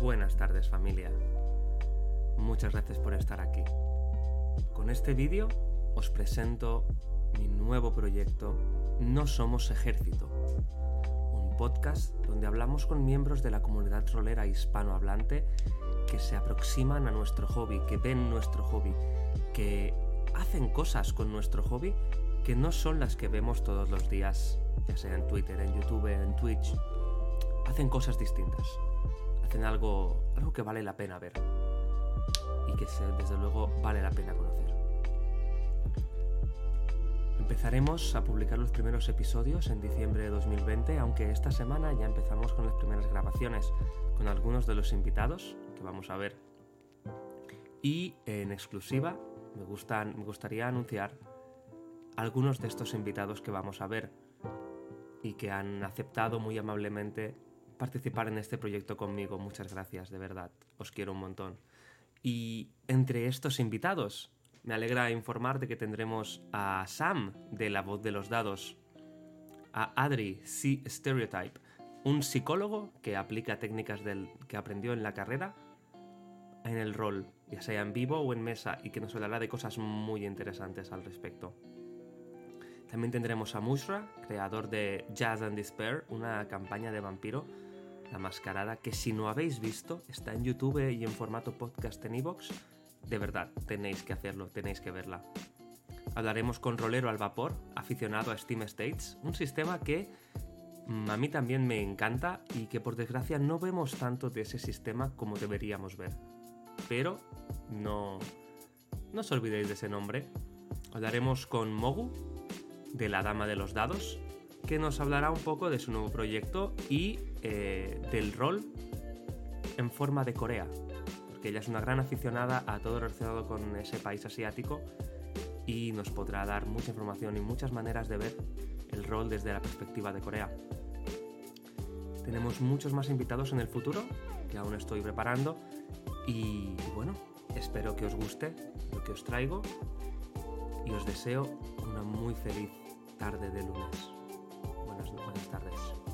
Buenas tardes familia. Muchas gracias por estar aquí. Con este vídeo os presento mi nuevo proyecto No Somos Ejército, un podcast donde hablamos con miembros de la comunidad rolera hispanohablante que se aproximan a nuestro hobby, que ven nuestro hobby, que hacen cosas con nuestro hobby que no son las que vemos todos los días, ya sea en Twitter, en YouTube, en Twitch. Hacen cosas distintas hacen algo, algo que vale la pena ver y que desde luego vale la pena conocer. Empezaremos a publicar los primeros episodios en diciembre de 2020, aunque esta semana ya empezamos con las primeras grabaciones con algunos de los invitados que vamos a ver. Y en exclusiva me, gustan, me gustaría anunciar algunos de estos invitados que vamos a ver y que han aceptado muy amablemente participar en este proyecto conmigo. Muchas gracias, de verdad. Os quiero un montón. Y entre estos invitados, me alegra informar de que tendremos a Sam de La Voz de los Dados, a Adri C. Stereotype, un psicólogo que aplica técnicas del, que aprendió en la carrera en el rol, ya sea en vivo o en mesa, y que nos hablará de cosas muy interesantes al respecto. También tendremos a Mushra, creador de Jazz and Despair, una campaña de vampiro la Mascarada, que si no habéis visto, está en YouTube y en formato podcast en iVoox. De verdad, tenéis que hacerlo, tenéis que verla. Hablaremos con Rolero al Vapor, aficionado a Steam States, un sistema que mm, a mí también me encanta y que por desgracia no vemos tanto de ese sistema como deberíamos ver. Pero no, no os olvidéis de ese nombre. Hablaremos con Mogu, de la Dama de los Dados, que nos hablará un poco de su nuevo proyecto y eh, del rol en forma de Corea, porque ella es una gran aficionada a todo relacionado con ese país asiático y nos podrá dar mucha información y muchas maneras de ver el rol desde la perspectiva de Corea. Tenemos muchos más invitados en el futuro que aún estoy preparando y bueno, espero que os guste lo que os traigo y os deseo una muy feliz tarde de lunes tardes.